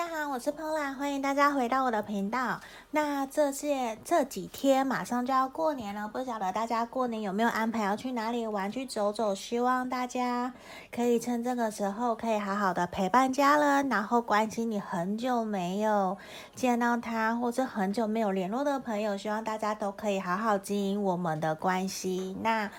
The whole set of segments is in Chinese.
大家好，我是 Pola，欢迎大家回到我的频道。那这些这几天马上就要过年了，不晓得大家过年有没有安排要去哪里玩、去走走？希望大家可以趁这个时候可以好好的陪伴家人，然后关心你很久没有见到他，或者很久没有联络的朋友，希望大家都可以好好经营我们的关系。那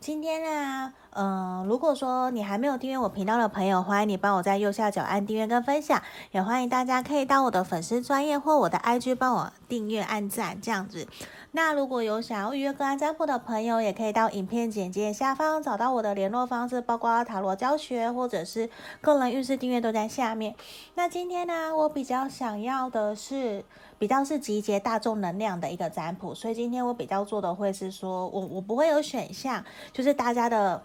今天呢，嗯，如果说你还没有订阅我频道的朋友，欢迎你帮我在右下角按订阅跟分享，也欢迎大家可以到我的粉丝专业或我的 IG 帮我订阅按赞这样子。那如果有想要预约个案占卜的朋友，也可以到影片简介下方找到我的联络方式，包括塔罗教学或者是个人运势订阅都在下面。那今天呢，我比较想要的是比较是集结大众能量的一个占卜，所以今天我比较做的会是说我我不会有选项，就是大家的。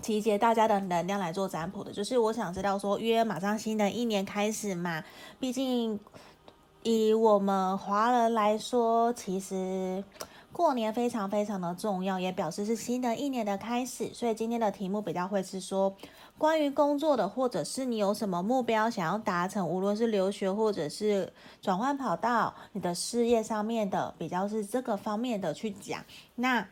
集结大家的能量来做占卜的，就是我想知道说，因为马上新的一年开始嘛，毕竟以我们华人来说，其实过年非常非常的重要，也表示是新的一年的开始。所以今天的题目比较会是说，关于工作的，或者是你有什么目标想要达成，无论是留学或者是转换跑道，你的事业上面的，比较是这个方面的去讲。那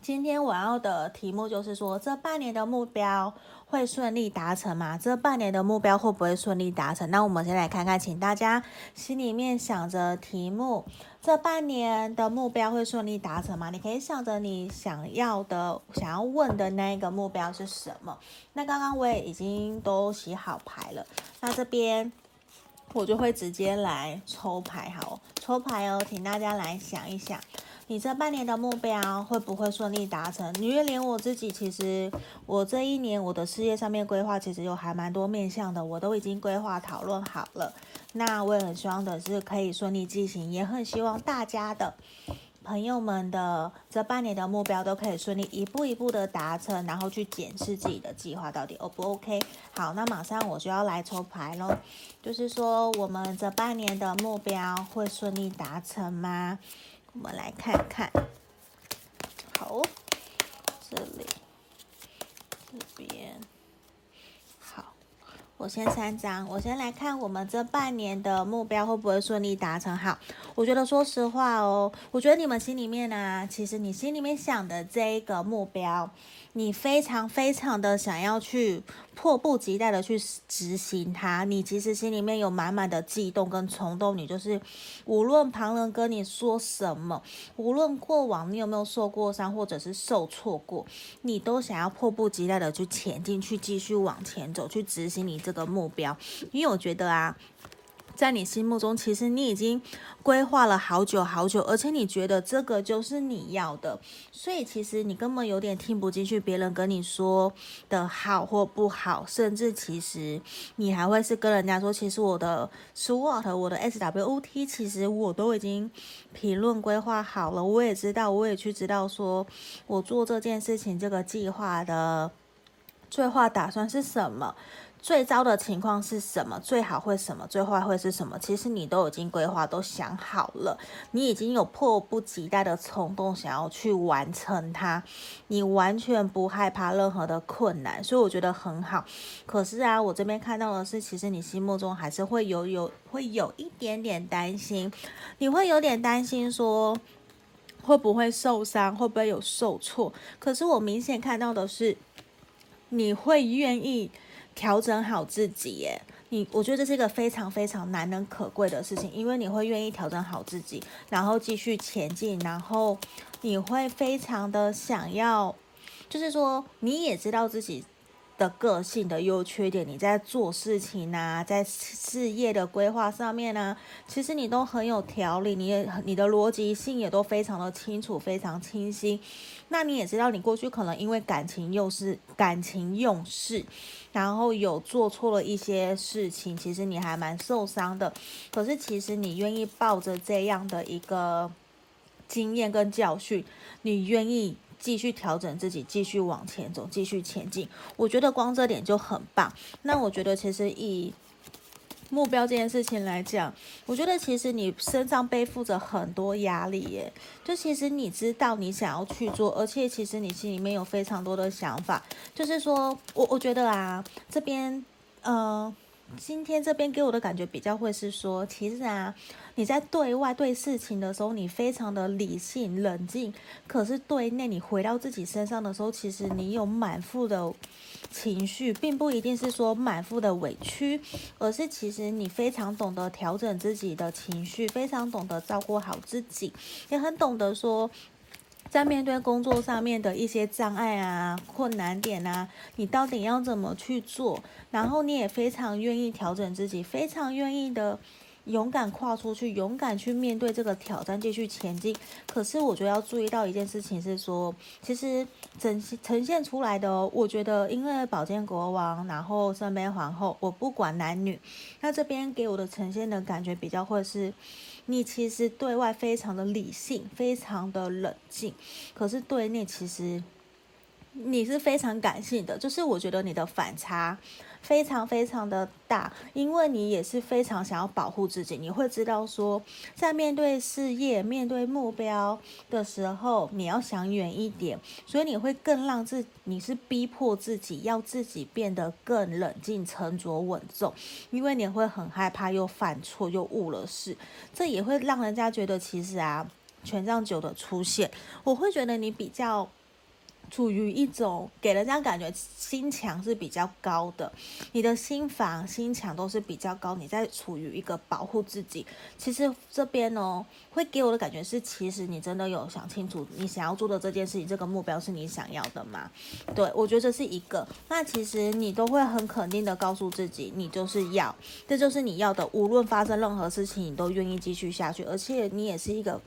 今天我要的题目就是说，这半年的目标会顺利达成吗？这半年的目标会不会顺利达成？那我们先来看看，请大家心里面想着题目，这半年的目标会顺利达成吗？你可以想着你想要的、想要问的那个目标是什么？那刚刚我也已经都洗好牌了，那这边我就会直接来抽牌，好，抽牌哦，请大家来想一想。你这半年的目标会不会顺利达成？因为连我自己，其实我这一年我的事业上面规划，其实有还蛮多面向的，我都已经规划讨论好了。那我也很希望的是可以顺利进行，也很希望大家的朋友们的这半年的目标都可以顺利一步一步的达成，然后去检视自己的计划到底 O 不 OK。好，那马上我就要来抽牌喽，就是说我们这半年的目标会顺利达成吗？我们来看看，好，这里，这边，我先三张，我先来看我们这半年的目标会不会顺利达成。好，我觉得说实话哦，我觉得你们心里面呢、其实你心里面想的这一个目标。你非常非常的想要去迫不及待的去执行它，你其实心里面有满满的悸动跟冲动，你就是无论旁人跟你说什么，无论过往你有没有受过伤或者是受挫过，你都想要迫不及待的去前进，去继续往前走，去执行你这个目标，因为我觉得啊。在你心目中，其实你已经规划了好久好久，而且你觉得这个就是你要的，所以其实你根本有点听不进去别人跟你说的好或不好，甚至其实你还会是跟人家说，其实我的 SWOT、我的 SWOT，其实我都已经评论规划好了，我也知道，我也去知道说我做这件事情这个计划的最坏打算是什么。最糟的情况是什么？最好会什么？最坏会是什么？其实你都已经规划，都想好了，你已经有迫不及待的冲动想要去完成它，你完全不害怕任何的困难，所以我觉得很好。可是啊，我这边看到的是，其实你心目中还是会有有会有一点点担心，你会有点担心说会不会受伤，会不会有受挫？可是我明显看到的是，你会愿意。调整好自己，耶，你我觉得这是一个非常非常难能可贵的事情，因为你会愿意调整好自己，然后继续前进，然后你会非常的想要，就是说你也知道自己的个性的优缺点，你在做事情啊，在事业的规划上面呢，啊，其实你都很有条理，你你的逻辑性也都非常的清楚，非常清晰。那你也知道，你过去可能因为感情用事，感情用事，然后有做错了一些事情，其实你还蛮受伤的。可是其实你愿意抱着这样的一个经验跟教训，你愿意继续调整自己，继续往前走，继续前进。我觉得光这点就很棒。那我觉得其实以目标这件事情来讲，我觉得其实你身上背负着很多压力耶。就其实你知道你想要去做，而且其实你心里面有非常多的想法。就是说我我觉得啊，这边，嗯、呃，今天这边给我的感觉比较会是说，其实啊，你在对外对事情的时候，你非常的理性冷静，可是对内你回到自己身上的时候，其实你有满腹的情绪，并不一定是说满腹的委屈，而是其实你非常懂得调整自己的情绪，非常懂得照顾好自己，也很懂得说。在面对工作上面的一些障碍啊、困难点啊，你到底要怎么去做？然后你也非常愿意调整自己，非常愿意的。勇敢跨出去，勇敢去面对这个挑战，继续前进。可是我觉得要注意到一件事情是说，其实呈呈现出来的哦，我觉得因为宝剑国王，然后圣杯皇后，我不管男女，那这边给我的呈现的感觉比较会是，你其实对外非常的理性，非常的冷静，可是对内其实你是非常感性的，就是我觉得你的反差。非常非常的大，因为你也是非常想要保护自己。你会知道说，在面对事业、面对目标的时候，你要想远一点，所以你会更让自，你是逼迫自己要自己变得更冷静、沉着稳重，因为你会很害怕又犯错又误了事，这也会让人家觉得其实啊，权杖九的出现，我会觉得你比较。处于一种给人家感觉心墙是比较高的，你的心房、心墙都是比较高，你在处于一个保护自己。其实这边哦，会给我的感觉是，其实你真的有想清楚，你想要做的这件事情，这个目标是你想要的吗？对，我觉得这是一个。那其实你都会很肯定的告诉自己，你就是要，这就是你要的。无论发生任何事情，你都愿意继续下去，而且你也是一个。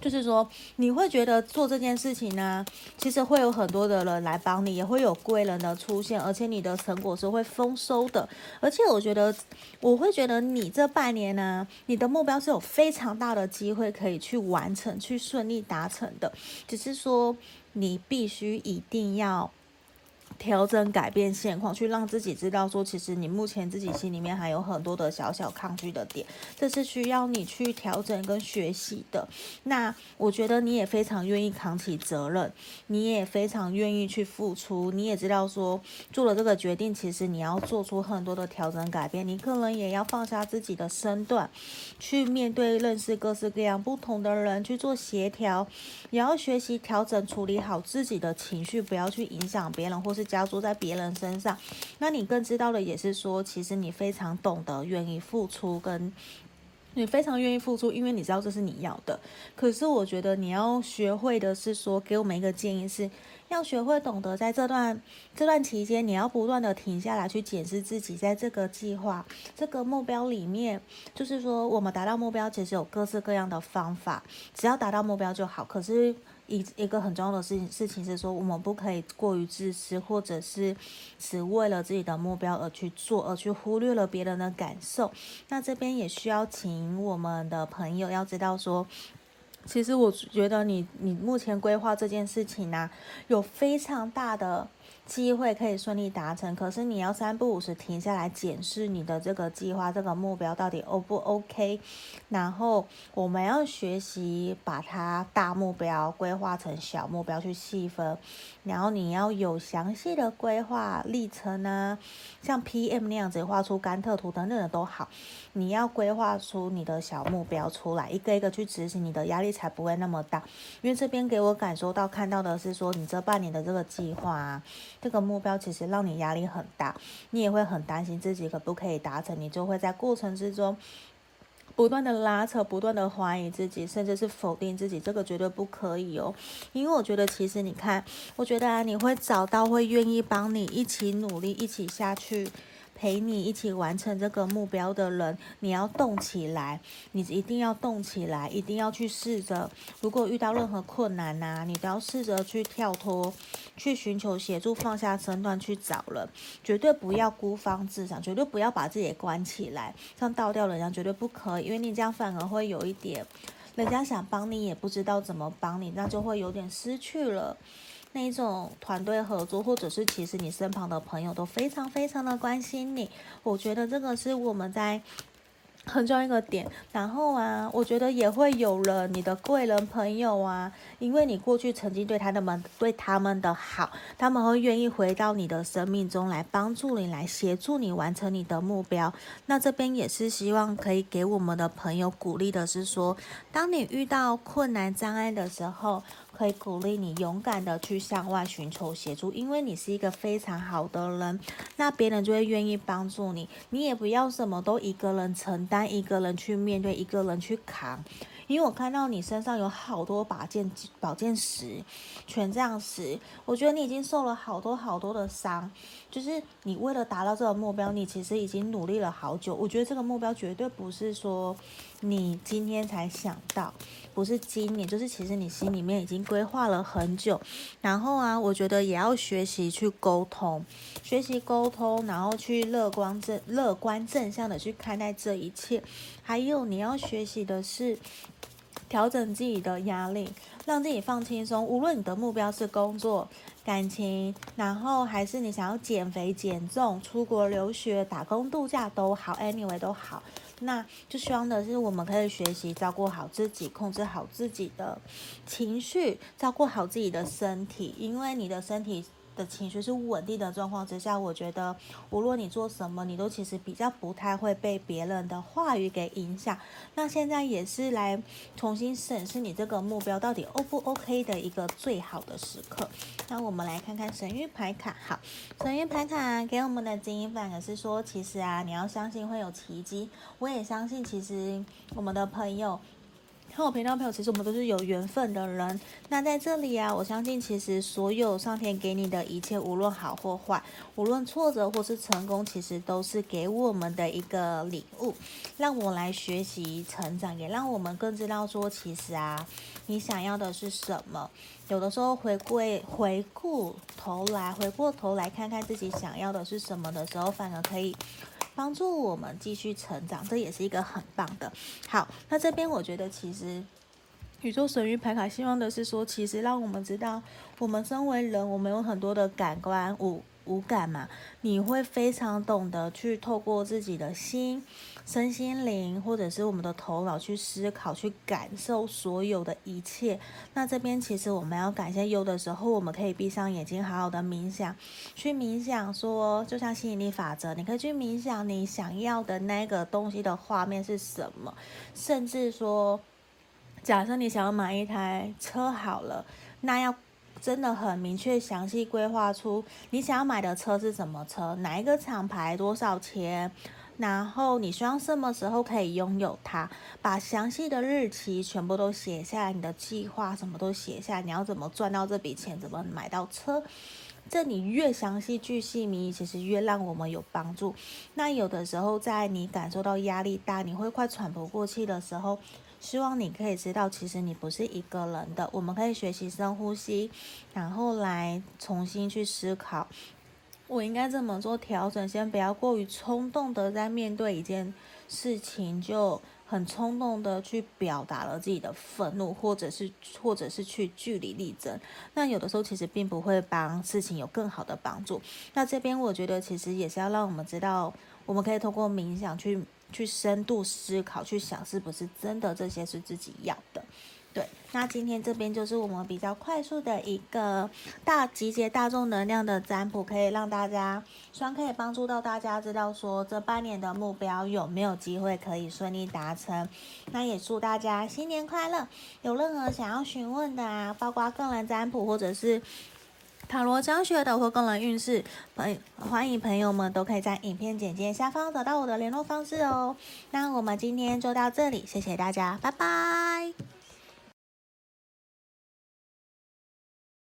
就是说，你会觉得做这件事情呢，其实会有很多的人来帮你，也会有贵人的出现，而且你的成果是会丰收的。而且我觉得，我会觉得你这半年呢，你的目标是有非常大的机会可以去完成，去顺利达成的。只是说，你必须一定要。调整、改变现况，去让自己知道说，其实你目前自己心里面还有很多的小小抗拒的点，这是需要你去调整跟学习的。那我觉得你也非常愿意扛起责任，你也非常愿意去付出，你也知道说做了这个决定，其实你要做出很多的调整改变，你可能也要放下自己的身段，去面对认识各式各样不同的人去做协调，也要学习调整处理好自己的情绪，不要去影响别人或是。加注在别人身上，那你更知道的也是说，其实你非常懂得愿意付出，跟你非常愿意付出，因为你知道这是你要的。可是我觉得你要学会的是说，给我们一个建议是，要学会懂得在这段这段期间，你要不断的停下来去检视自己，在这个计划、这个目标里面，就是说我们达到目标其实有各式各样的方法，只要达到目标就好。可是。一一个很重要的事情事情是说，我们不可以过于自私，或者是只为了自己的目标而去做，而去忽略了别人的感受。那这边也需要请我们的朋友要知道说，其实我觉得你你目前规划这件事情呢、有非常大的。机会可以顺利达成，可是你要三不五时停下来检视你的这个计划、这个目标到底 O 不 OK。然后我们要学习把它大目标规划成小目标去细分，然后你要有详细的规划历程呢，像 PM 那样子画出甘特图等等的都好。你要规划出你的小目标出来，一个一个去执行，你的压力才不会那么大。因为这边给我感受到看到的是说，你这半年的这个计划啊。这个目标其实让你压力很大，你也会很担心自己可不可以达成，你就会在过程之中不断的拉扯，不断的怀疑自己，甚至是否定自己，这个绝对不可以哦。因为我觉得，其实你看，我觉得啊，你会找到会愿意帮你一起努力，一起下去。陪你一起完成这个目标的人，你要动起来，你一定要动起来，一定要去试着。如果遇到任何困难呐、啊，你都要试着去跳脱，去寻求协助，放下身段去找人，绝对不要孤芳自赏，绝对不要把自己关起来，像倒吊人一样，绝对不可以，因为你这样反而会有一点，人家想帮你也不知道怎么帮你，那就会有点失去了。那种团队合作，或者是其实你身旁的朋友都非常非常的关心你，我觉得这个是我们在很重要一个点，然后啊，我觉得也会有了你的贵人朋友啊，因为你过去曾经对他们对他们的好，他们会愿意回到你的生命中来帮助你，来协助你完成你的目标。那这边也是希望可以给我们的朋友鼓励的是说，当你遇到困难障碍的时候。可以鼓励你勇敢的去向外寻求协助，因为你是一个非常好的人，那别人就会愿意帮助你。你也不要什么都一个人承担，一个人去面对，一个人去扛。因为我看到你身上有好多把剑、宝剑石、权杖石，我觉得你已经受了好多好多的伤。就是你为了达到这个目标，你其实已经努力了好久。我觉得这个目标绝对不是说你今天才想到，不是今年，就是其实你心里面已经规划了很久。然后啊，我觉得也要学习去沟通，学习沟通，然后去乐观正乐观正向的去看待这一切。还有你要学习的是。调整自己的压力，让自己放轻松。无论你的目标是工作、感情，然后还是你想要减肥、减重、出国留学、打工度假都好，anyway 都好，那就希望的是我们可以学习照顾好自己，控制好自己的情绪，照顾好自己的身体，因为你的身体。的情绪是稳定的状况之下，我觉得无论你做什么，你都其实比较不太会被别人的话语给影响。那现在也是来重新审视你这个目标到底 O 不 OK 的一个最好的时刻。那我们来看看神谕牌卡，好，神谕牌卡给我们的指引反而是说，其实啊，你要相信会有奇迹。我也相信，其实我们的朋友。看我频道朋友，其实我们都是有缘分的人。那在这里啊，我相信其实所有上天给你的一切，无论好或坏，无论挫折或是成功，其实都是给我们的一个礼物，让我来学习成长，也让我们更知道说，其实啊，你想要的是什么。有的时候回归回顾头来，回过头来看看自己想要的是什么的时候，反而可以。帮助我们继续成长，这也是一个很棒的。好，那这边我觉得其实宇宙神谕牌卡希望的是说，其实让我们知道，我们身为人，我们有很多的感官五。无感嘛，你会非常懂得去透过自己的心、身心灵，或者是我们的头脑去思考、去感受所有的一切。那这边其实我们要感谢，有的时候我们可以闭上眼睛，好好的冥想，去冥想说，就像吸引力法则，你可以去冥想你想要的那个东西的画面是什么，甚至说，假设你想要买一台车好了，那要。真的很明确、详细规划出你想要买的车是什么车，哪一个厂牌，多少钱，然后你希望什么时候可以拥有它，把详细的日期全部都写下来，你的计划什么都写下来，你要怎么赚到这笔钱，怎么买到车，这你越详细、巨细靡遗，其实越让我们有帮助。那有的时候，在你感受到压力大，你会快喘不过气的时候。希望你可以知道，其实你不是一个人的。我们可以学习深呼吸，然后来重新去思考，我应该怎么做调整。先不要过于冲动的在面对一件事情，就很冲动的去表达了自己的愤怒，或者是或者是去据理力争。那有的时候其实并不会帮事情有更好的帮助。那这边我觉得其实也是要让我们知道，我们可以通过冥想去。去深度思考，去想是不是真的这些是自己要的。对，那今天这边就是我们比较快速的一个大集结大众能量的占卜，可以让大家，希望可以帮助到大家知道说这半年的目标有没有机会可以顺利达成。那也祝大家新年快乐！有任何想要询问的啊，包括个人占卜或者是。塔罗教学的或个人运势，朋欢迎朋友们都可以在影片简介下方找到我的联络方式哦。那我们今天就到这里，谢谢大家，拜拜。